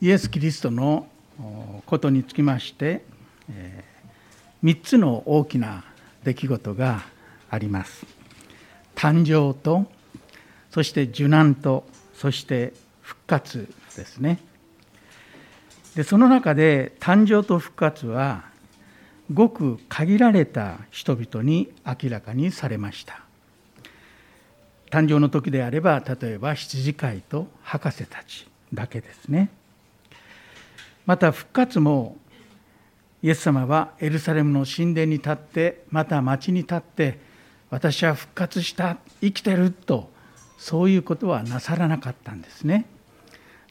イエス・キリストのことにつきましてえ3つの大きな出来事があります。誕生とそして受難とそして復活ですね。でその中で誕生と復活はごく限られた人々に明らかにされました。誕生の時であれば例えば羊飼いと博士たちだけですね。また復活もイエス様はエルサレムの神殿に立ってまた町に立って私は復活した生きてるとそういうことはなさらなかったんですね。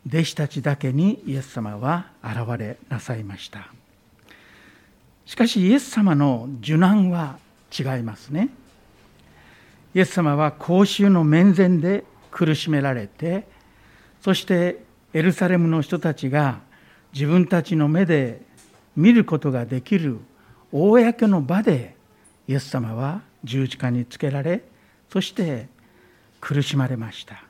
弟子たちだけにイエス様は現れなさいました。しかしイエス様の受難は違いますね。イエス様は公衆の面前で苦しめられてそしてエルサレムの人たちが自分たちの目で見ることができる公の場でイエス様は十字架につけられそして苦しまれました。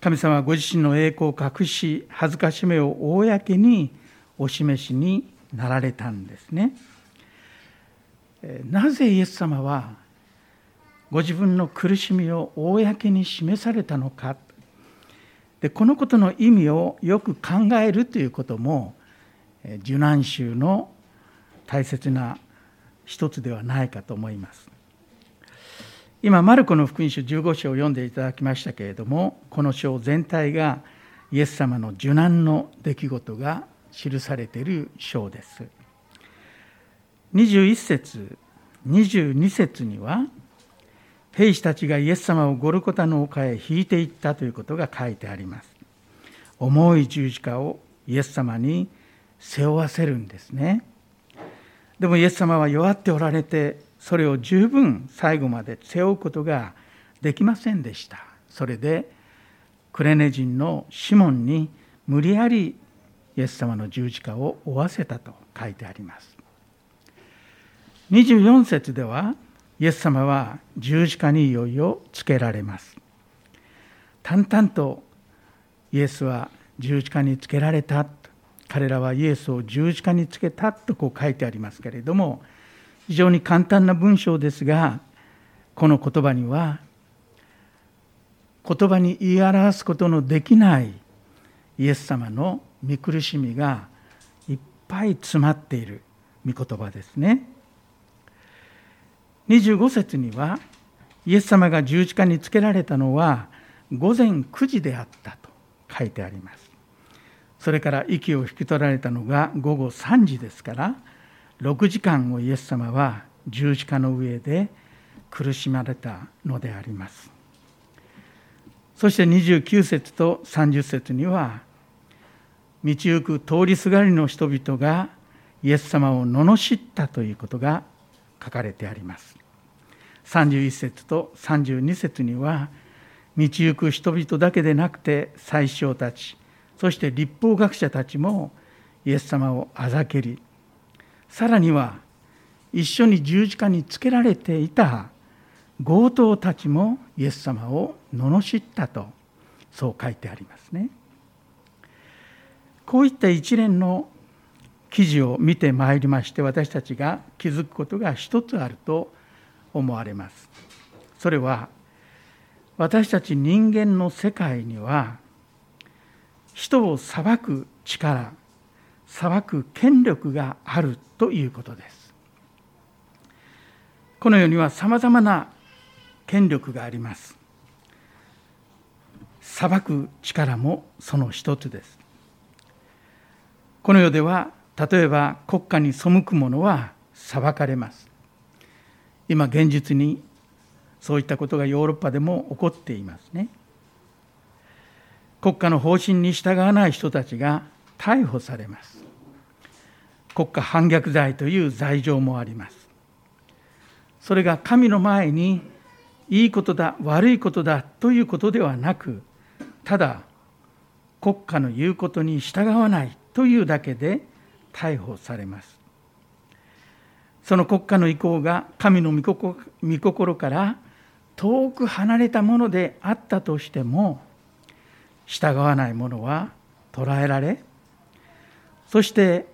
神様はご自身の栄光を隠し恥ずかしめを公にお示しになられたんですね。なぜイエス様はご自分の苦しみを公に示されたのか。でこのことの意味をよく考えるということも受難宗の大切な一つではないかと思います。今マルコの福音書15章を読んでいただきましたけれどもこの章全体がイエス様の受難の出来事が記されている章です。21節22節には兵士たちがイエス様をゴルコタの丘へ引いていったということが書いてあります。重い十字架をイエス様に背負わせるんですね。でもイエス様は弱っておられてそれを十分最後まで背負うことができませんでした。それでクレネ人のシモンに無理やりイエス様の十字架を負わせたと書いてあります。24節ではイエス様は十字架にいよいよつけられます。淡々とイエスは十字架につけられた彼らはイエスを十字架につけたとこう書いてありますけれども非常に簡単な文章ですがこの言葉には言葉に言い表すことのできないイエス様の見苦しみがいっぱい詰まっている御言葉ですね。25節にはイエス様が十字架につけられたのは午前9時であったと書いてありますそれから息を引き取られたのが午後3時ですから6時間をイエス様は十字架の上で苦しまれたのでありますそして29節と30節には道行く通りすがりの人々がイエス様を罵ったということが書かれてあります。31節と32節には道行く人々だけでなくて宰相たちそして立法学者たちもイエス様をあざけりさらには一緒に十字架につけられていた強盗たちもイエス様を罵ったとそう書いてありますね。こういった一連の記事を見てまいりまして私たちが気づくことが一つあると思われます。それは私たち人間の世界には人を裁く力裁く権力があるということです。この世にはさまざまな権力があります。裁く力もその一つです。この世では例えば国家に背く者は裁かれます。今現実にそういったことがヨーロッパでも起こっていますね。国家の方針に従わない人たちが逮捕されます。国家反逆罪という罪状もあります。それが神の前にいいことだ悪いことだということではなくただ国家の言うことに従わないというだけで逮捕されます。その国家の意向が神の御心から遠く離れたものであったとしても従わない者は捕らえられそして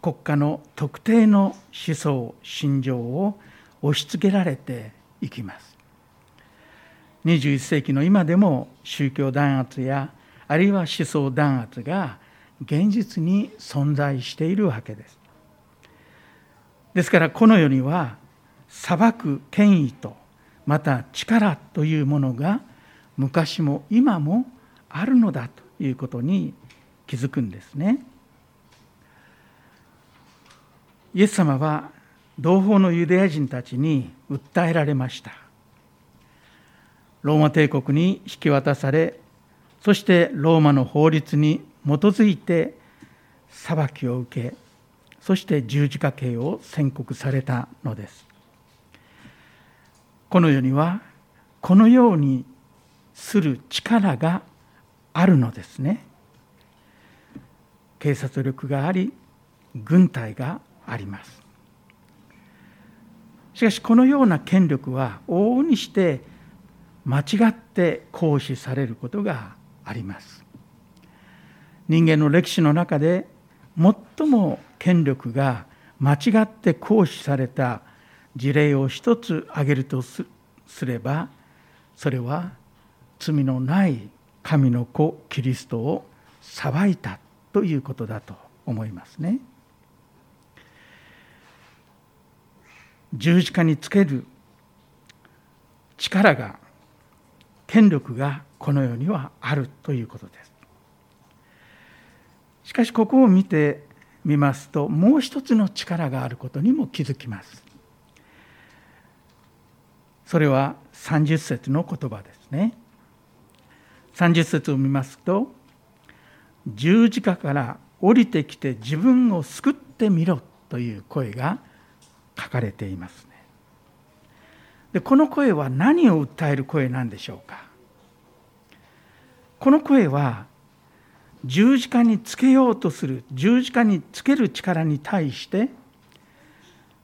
国家の特定の思想心情を押し付けられていきます。21世紀の今でも宗教弾圧やあるいは思想弾圧が現実に存在しているわけです。ですからこの世には裁く権威とまた力というものが昔も今もあるのだということに気づくんですね。イエス様は同胞のユダヤ人たちに訴えられました。ローマ帝国に引き渡され、そしてローマの法律に基づいて裁きを受け、そして十字架刑を宣告されたのです。この世にはこのようにする力があるのですね。警察力があり、軍隊があります。しかしこのような権力は往々にして間違って行使されることがあります。人間の歴史の中で最も権力が間違って行使された事例を一つ挙げるとすればそれは罪のない神の子キリストを裁いたということだと思いますね。十字架につける力が権力がこの世にはあるということです。しかしここを見てみますともう一つの力があることにも気づきます。それは30節の言葉ですね。30節を見ますと十字架から降りてきて自分を救ってみろという声が書かれていますね。でこの声は何を訴える声なんでしょうかこの声は十字架につけようとする十字架につける力に対して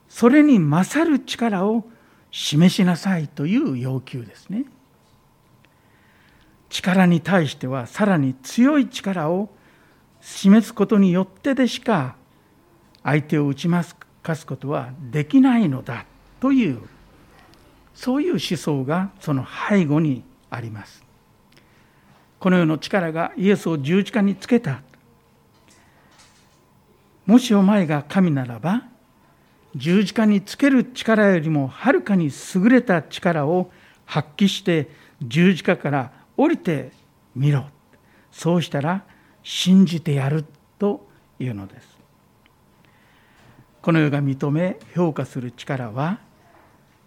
それに勝る力を示しなさいという要求ですね。力に対してはさらに強い力を示すことによってでしか相手を打ち負かすことはできないのだというそういう思想がその背後にあります。この世の力がイエスを十字架につけた。もしお前が神ならば十字架につける力よりもはるかに優れた力を発揮して十字架から降りてみろ。そうしたら信じてやるというのです。この世が認め評価する力は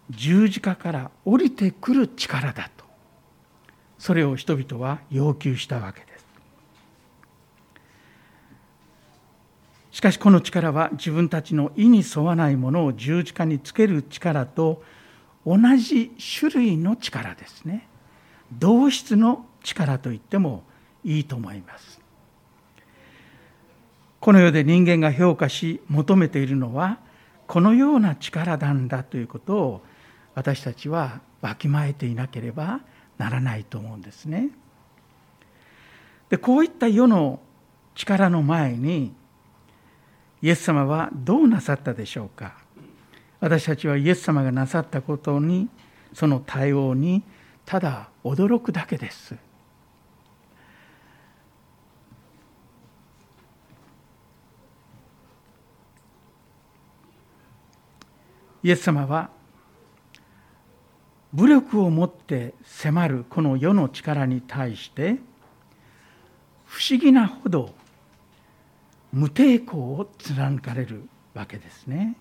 十字架から降りてくる力だと。それを人々は要求したわけです。しかしこの力は自分たちの意に沿わないものを十字架につける力と同じ種類の力ですね。同質の力と言ってもいいと思います。この世で人間が評価し求めているのはこのような力なんだということを私たちはわきまえていなければならないと思うんですね。でこういった世の力の前にイエス様はどうなさったでしょうか私たちはイエス様がなさったことにその対応にただ驚くだけです。イエス様は武力を持って迫るこの世の力に対して不思議なほど無抵抗を貫かれるわけですね。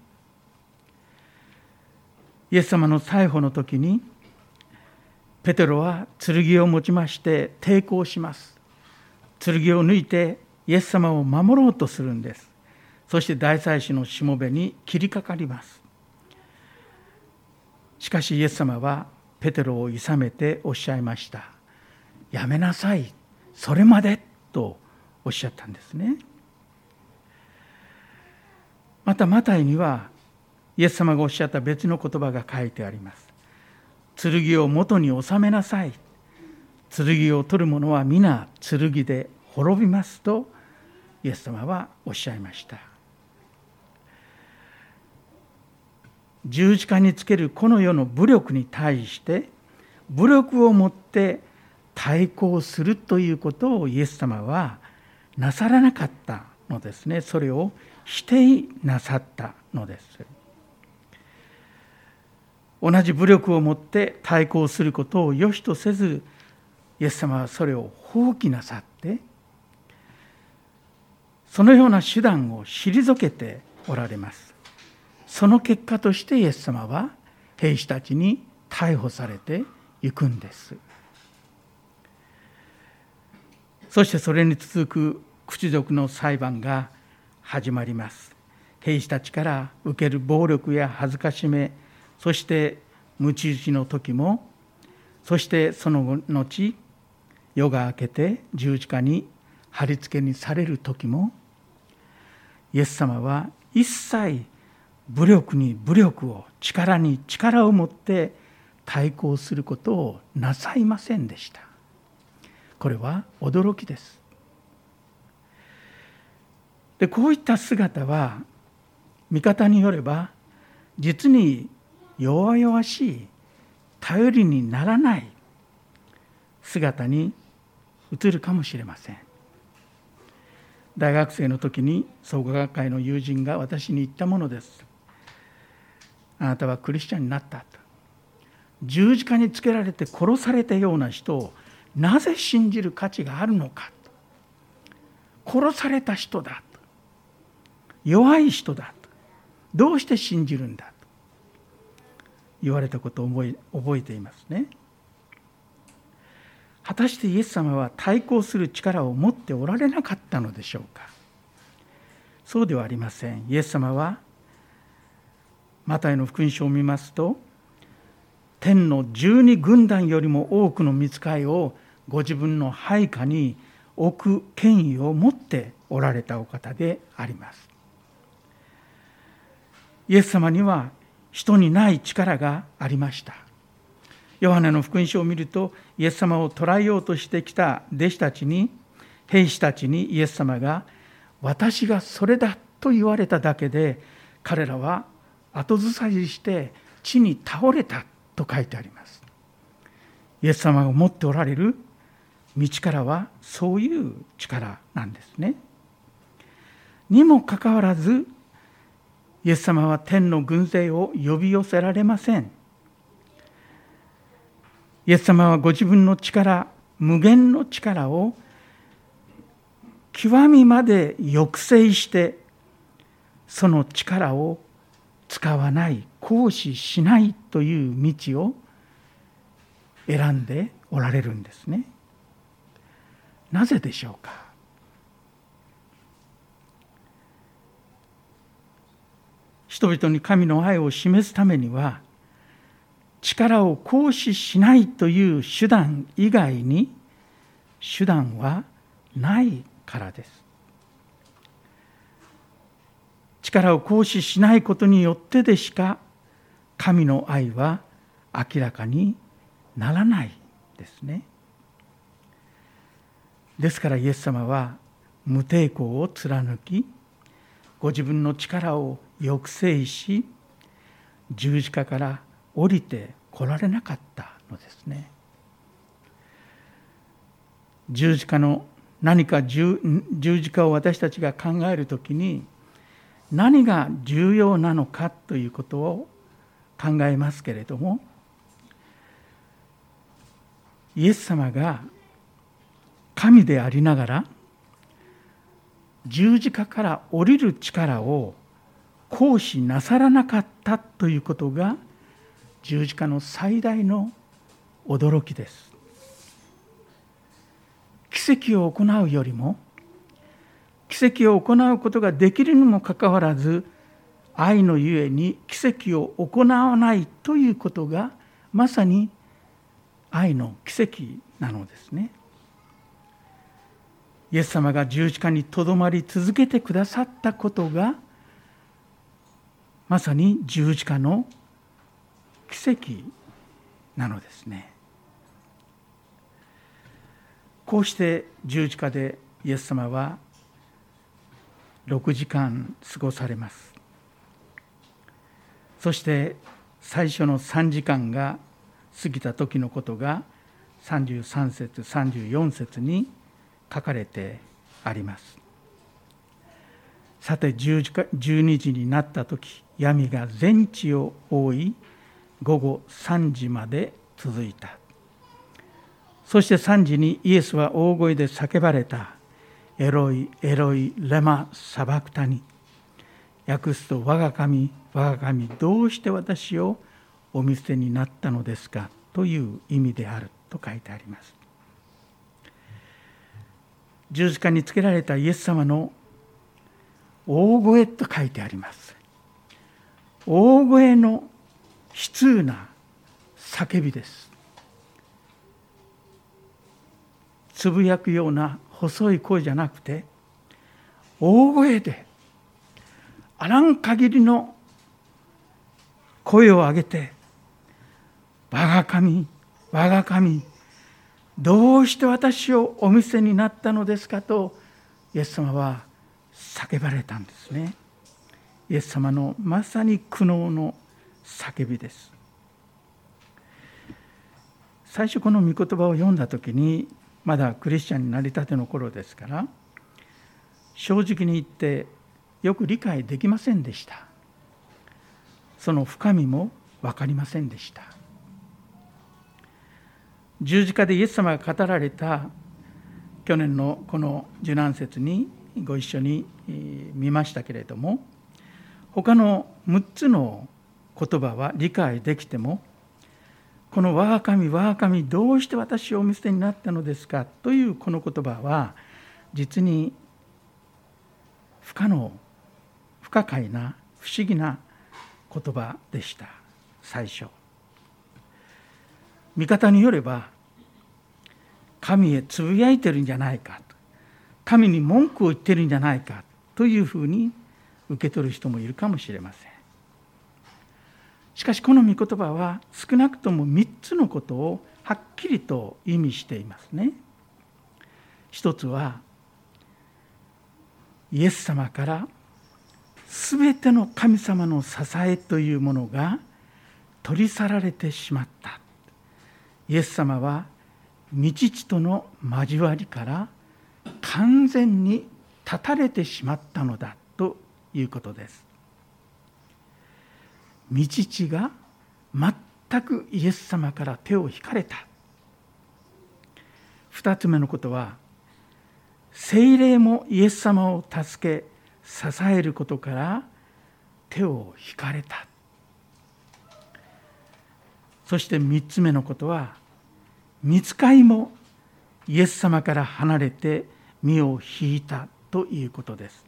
イエス様の最後の時にペテロは剣を持ちまして抵抗します。剣を抜いてイエス様を守ろうとするんです。そして大祭司のしもべに切りかかります。しかしイエス様はペテロをいさめておっしゃいました。やめなさい。それまでとおっしゃったんですね。またマタイにはイエス様がおっしゃった別の言葉が書いてあります。剣を元に収めなさい。剣を取る者は皆剣で滅びますとイエス様はおっしゃいました十字架につけるこの世の武力に対して武力を持って対抗するということをイエス様はなさらなかったのですね。それを否定なさったのです。同じ武力を持って対抗することを良しとせずイエス様はそれを放棄なさってそのような手段を退けておられます。その結果としてイエス様は兵士たちに逮捕されていくんです。そしてそれに続く屈辱の裁判が始まります。兵士たちから受ける暴力や恥ずかしめそして鞭打ちの時もそしてその後夜が明けて十字架に貼り付けにされる時もイエス様は一切武力に武力を力に力を持って対抗することをなさいませんでした。これは驚きです。でこういった姿は見方によれば実に弱々しい頼りにならない姿に映るかもしれません。大学生の時に創価学会の友人が私に言ったものです。あなたはクリスチャンになったと。十字架につけられて殺されたような人をなぜ信じる価値があるのかと。殺された人だと。弱い人だと。どうして信じるんだと。言われたことを覚え覚えていますね。果たしてイエス様は対抗する力を持っておられなかったのでしょうか。そうではありません。イエス様はマタイの福音書を見ますと天の十二軍団よりも多くの見つかいをご自分の配下に置く権威を持っておられたお方であります。イエス様には人にない力がありました。ヨハネの福音書を見るとイエス様を捕らえようとしてきた弟子たちに兵士たちにイエス様が私がそれだと言われただけで彼らは後ずさりして地に倒れたと書いてあります。イエス様が持っておられる道からはそういう力なんですね。にもかかわらずイエス様は天の軍勢を呼び寄せられません。イエス様はご自分の力無限の力を極みまで抑制してその力を使わない行使しないという道を選んでおられるんですね。なぜでしょうか？人々に神の愛を示すためには力を行使しないという手段以外に手段はないからです。力を行使しないことによってでしか神の愛は明らかにならないですね。ですからイエス様は無抵抗を貫きご自分の力を抑制し十字架から降りてこられなかったのですね。十字架の何か十字架を私たちが考える時に何が重要なのかということを考えますけれどもイエス様が神でありながら十字架から降りる力を行使なさらなかったということが十字架の最大の驚きです。奇跡を行うよりも奇跡を行うことができるにもかかわらず愛のゆえに奇跡を行わないということがまさに愛の奇跡なのですね。イエス様が十字架にとどまり続けてくださったことがまさに十字架の奇跡なのですねこうして十字架でイエス様は6時間過ごされます。そして最初の3時間が過ぎた時のことが33節34節に書かれてあります。さて12時になった時闇が全地を覆い午後3時まで続いた。そして3時にイエスは大声で叫ばれた。エロイエロイレマサバクタニ訳すと我が神我が神どうして私をお見捨てになったのですか？という意味である。と書いてあります。十字架につけられたイエス様の大声と書いてあります。大声の悲痛な叫びです。つぶやくような細い声じゃなくて大声であらん限りの声を上げて「我が神我が神どうして私をお見せになったのですか?」とイエス様は叫ばれたんですね。イエス様のまさに苦悩の叫びです。最初この御言葉を読んだ時にまだクリスチャンになりたての頃ですから正直に言ってよく理解できませんでした。その深みも分かりませんでした。十字架でイエス様が語られた去年のこの受難節にご一緒に見ましたけれども他の6つの言葉は理解できてもこの「我が神我が神どうして私をお見捨てになったのですか」というこの言葉は実に不可能不可解な不思議な言葉でした。最初。見方によれば神へつぶやいてるんじゃないか神に文句を言ってるんじゃないかというふうに受け取る人もいるかもしれません。しかしこの御言葉は少なくとも3つのことをはっきりと意味していますね。一つはイエス様から全ての神様の支えというものが取り去られてしまった。イエス様は道父との交わりから完全に断たれてしまったのだということです。道父が全くイエス様から手を引かれた。二つ目のことは精霊もイエス様を助け支えることから手を引かれた。そして3つ目のことは見つかいもイエス様から離れて身を引いたということです。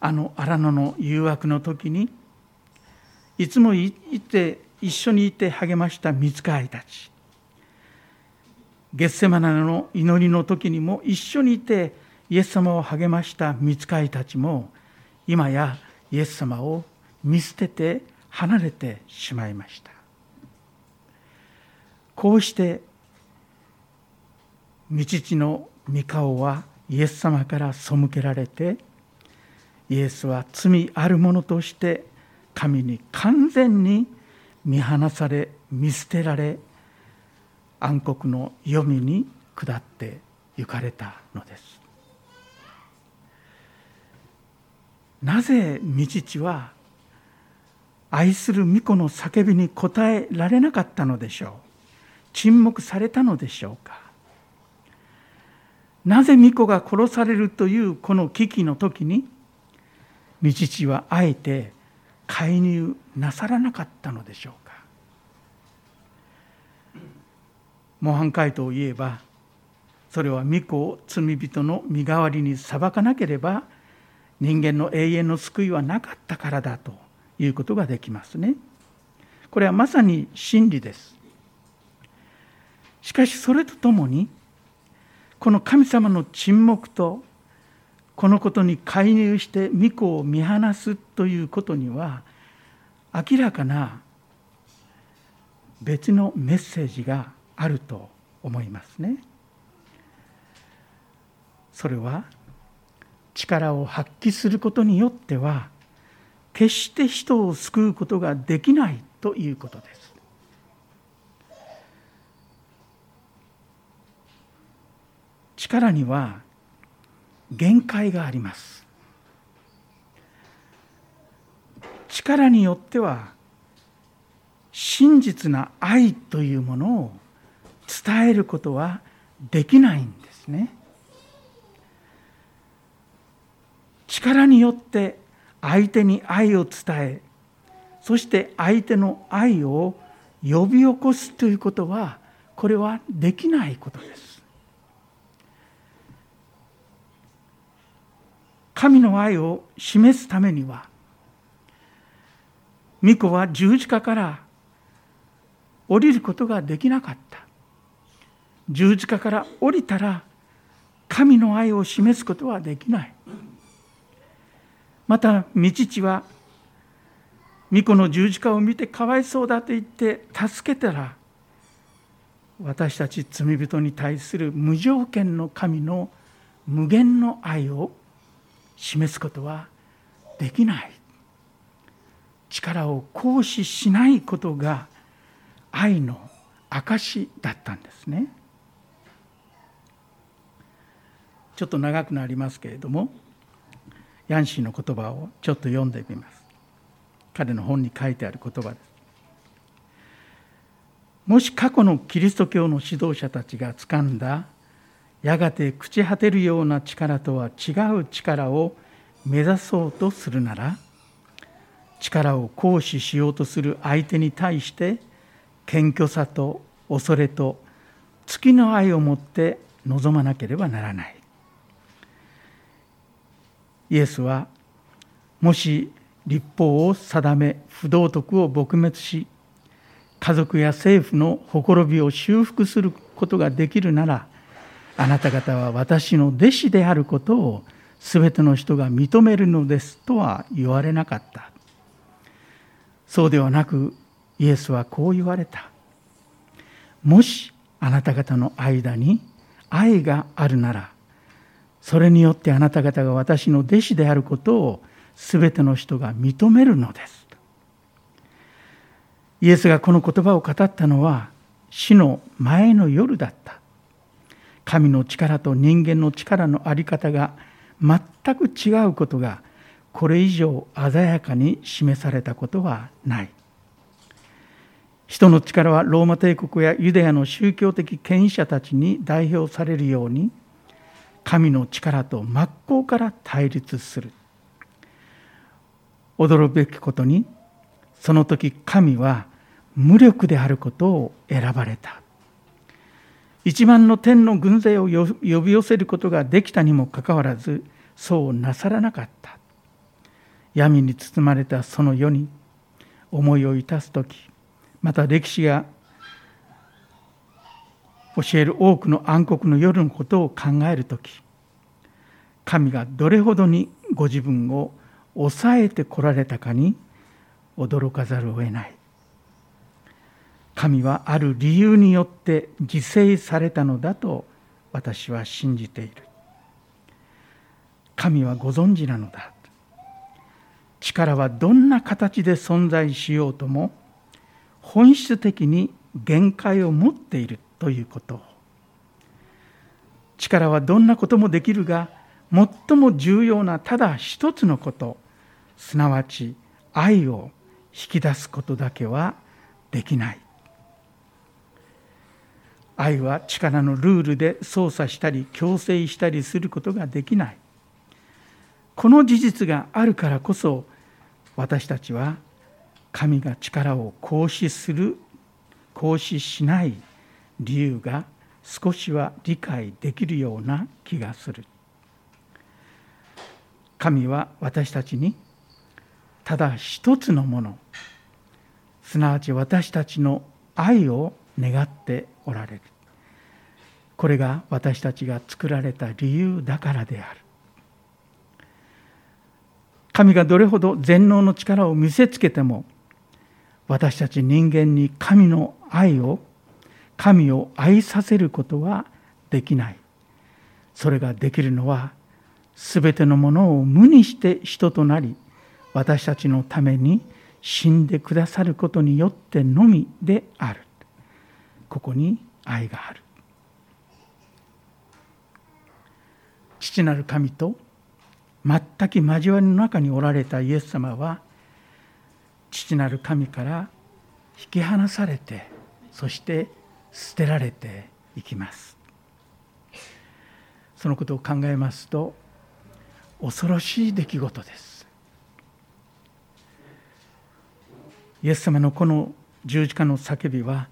あの荒野の誘惑の時にいつもいて一緒にいて励ました見つかいたち。ゲッセマナの祈りの時にも一緒にいてイエス様を励ました見つかいたちも今やイエス様を見捨てて離れてしまいました。こうして道地の御顔はイエス様から背けられてイエスは罪ある者として神に完全に見放され見捨てられ暗黒の黄泉に下って行かれたのです。なぜ道父は愛する巫女の叫びに応えられなかったのでしょう？沈黙されたのでしょうか？なぜ巫女が殺されるというこの危機の時に道父はあえて介入なさらなかったのでしょうか模範解答を言えばそれは巫女を罪人の身代わりに裁かなければ人間の永遠の救いはなかったからだということができますね。これはまさに真理です。しかしそれとともにこの神様の沈黙とこのことに介入して御子を見放すということには明らかな別のメッセージがあると思いますね。それは力を発揮することによっては決して人を救うことができないということです。力には限界があります。力によっては真実な愛というものを伝えることはできないんですね。力によって相手に愛を伝えそして相手の愛を呼び起こすということはこれはできないことです。神の愛を示すためには巫女は十字架から降りることができなかった。十字架から降りたら神の愛を示すことはできない。また道父は巫女の十字架を見てかわいそうだと言って助けたら私たち罪人に対する無条件の神の無限の愛を示すことはできない。力を行使しないことが愛の証だったんですね。ちょっと長くなりますけれどもヤンシーの言葉をちょっと読んでみます。彼の本に書いてある言葉です。もし過去のキリスト教の指導者たちが掴んだやがて朽ち果てるような力とは違う力を目指そうとするなら力を行使しようとする相手に対して謙虚さと恐れと月の愛を持って臨まなければならない。イエスはもし立法を定め不道徳を撲滅し家族や政府のほころびを修復することができるならあなた方は私の弟子であることを全ての人が認めるのですとは言われなかったそうではなくイエスはこう言われたもしあなた方の間に愛があるならそれによってあなた方が私の弟子であることを全ての人が認めるのです。イエスがこの言葉を語ったのは死の前の夜だった。神の力と人間の力の在り方が全く違うことがこれ以上鮮やかに示されたことはない。人の力はローマ帝国やユダヤの宗教的権威者たちに代表されるように神の力と真っ向から対立する驚くべきことにその時神は無力であることを選ばれた一万の天の軍勢を呼び寄せることができたにもかかわらずそうなさらなかった。闇に包まれたその世に思いをいたす時また歴史が教える多くの暗黒の夜のことを考える時神がどれほどにご自分を抑えてこられたかに驚かざるを得ない。神はある理由によって犠牲されたのだと私は信じている。神はご存知なのだ。力はどんな形で存在しようとも本質的に限界を持っているということ。力はどんなこともできるが最も重要なただ一つのこと。すなわち愛を引き出すことだけはできない。愛は力のルールで操作したり強制したりすることができない。この事実があるからこそ私たちは神が力を行使する行使しない理由が少しは理解できるような気がする。神は私たちにただ一つのものすなわち私たちの愛を願っておられる。これが私たちが作られた理由だからである。神がどれほど全能の力を見せつけても私たち人間に神の愛を神を愛させることはできない。それができるのは全てのものを無にして人となり私たちのために死んでくださることによってのみである。ここに愛がある。父なる神と全く交わりの中におられたイエス様は父なる神から引き離されてそして捨てられていきます。そのことを考えますと恐ろしい出来事です。イエス様のこの十字架の叫びは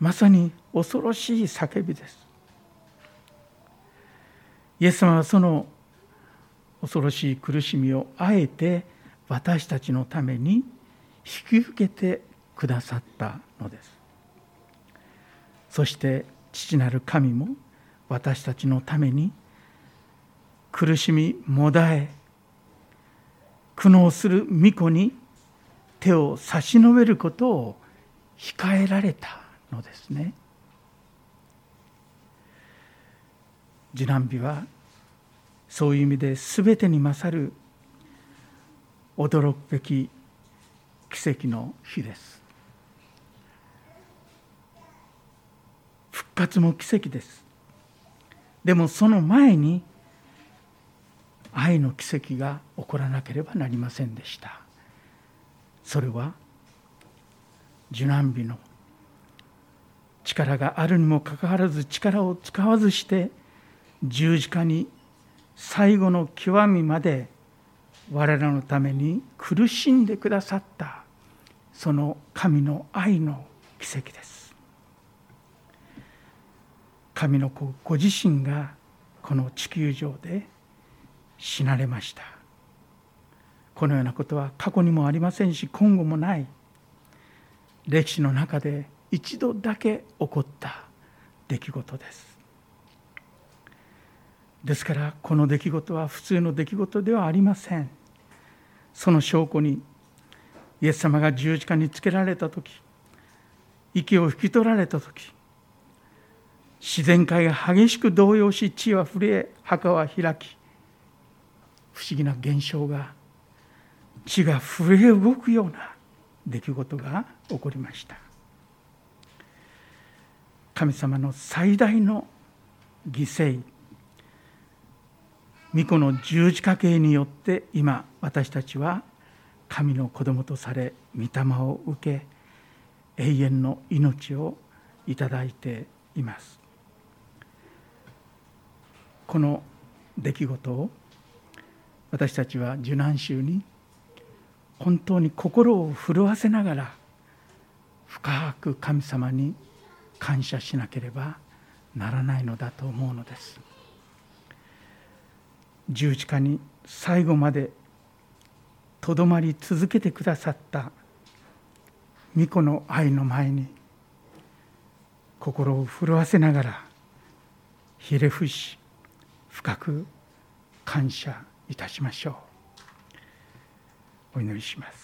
まさに恐ろしい叫びです。イエス様はその恐ろしい苦しみをあえて私たちのために引き受けてくださったのです。そして父なる神も私たちのために苦しみもだえ苦悩する巫女に手を差し伸べることを控えられた。のですね。受難日はそういう意味で全てに勝る驚くべき奇跡の日です。復活も奇跡です。でもその前に愛の奇跡が起こらなければなりませんでした。それは受難日の力があるにもかかわらず力を使わずして十字架に最後の極みまで我らのために苦しんでくださったその神の愛の奇跡です。神の子ご自身がこの地球上で死なれました。このようなことは過去にもありませんし今後もない。歴史の中で一度だけ起こった出来事です。ですからこの出来事は普通の出来事ではありません。その証拠にイエス様が十字架につけられた時息を引き取られた時自然界が激しく動揺し地は震え墓は開き不思議な現象が地が震え動くような出来事が起こりました。神様の最大の犠牲御子の十字架形によって今私たちは神の子供とされ御霊を受け永遠の命をいただいています。この出来事を私たちは受難週に本当に心を震わせながら深く神様に感謝しなければならないのだと思うのです。十字架に最後までとどまり続けてくださった御子の愛の前に心を震わせながらひれ伏し深く感謝いたしましょう。お祈りします。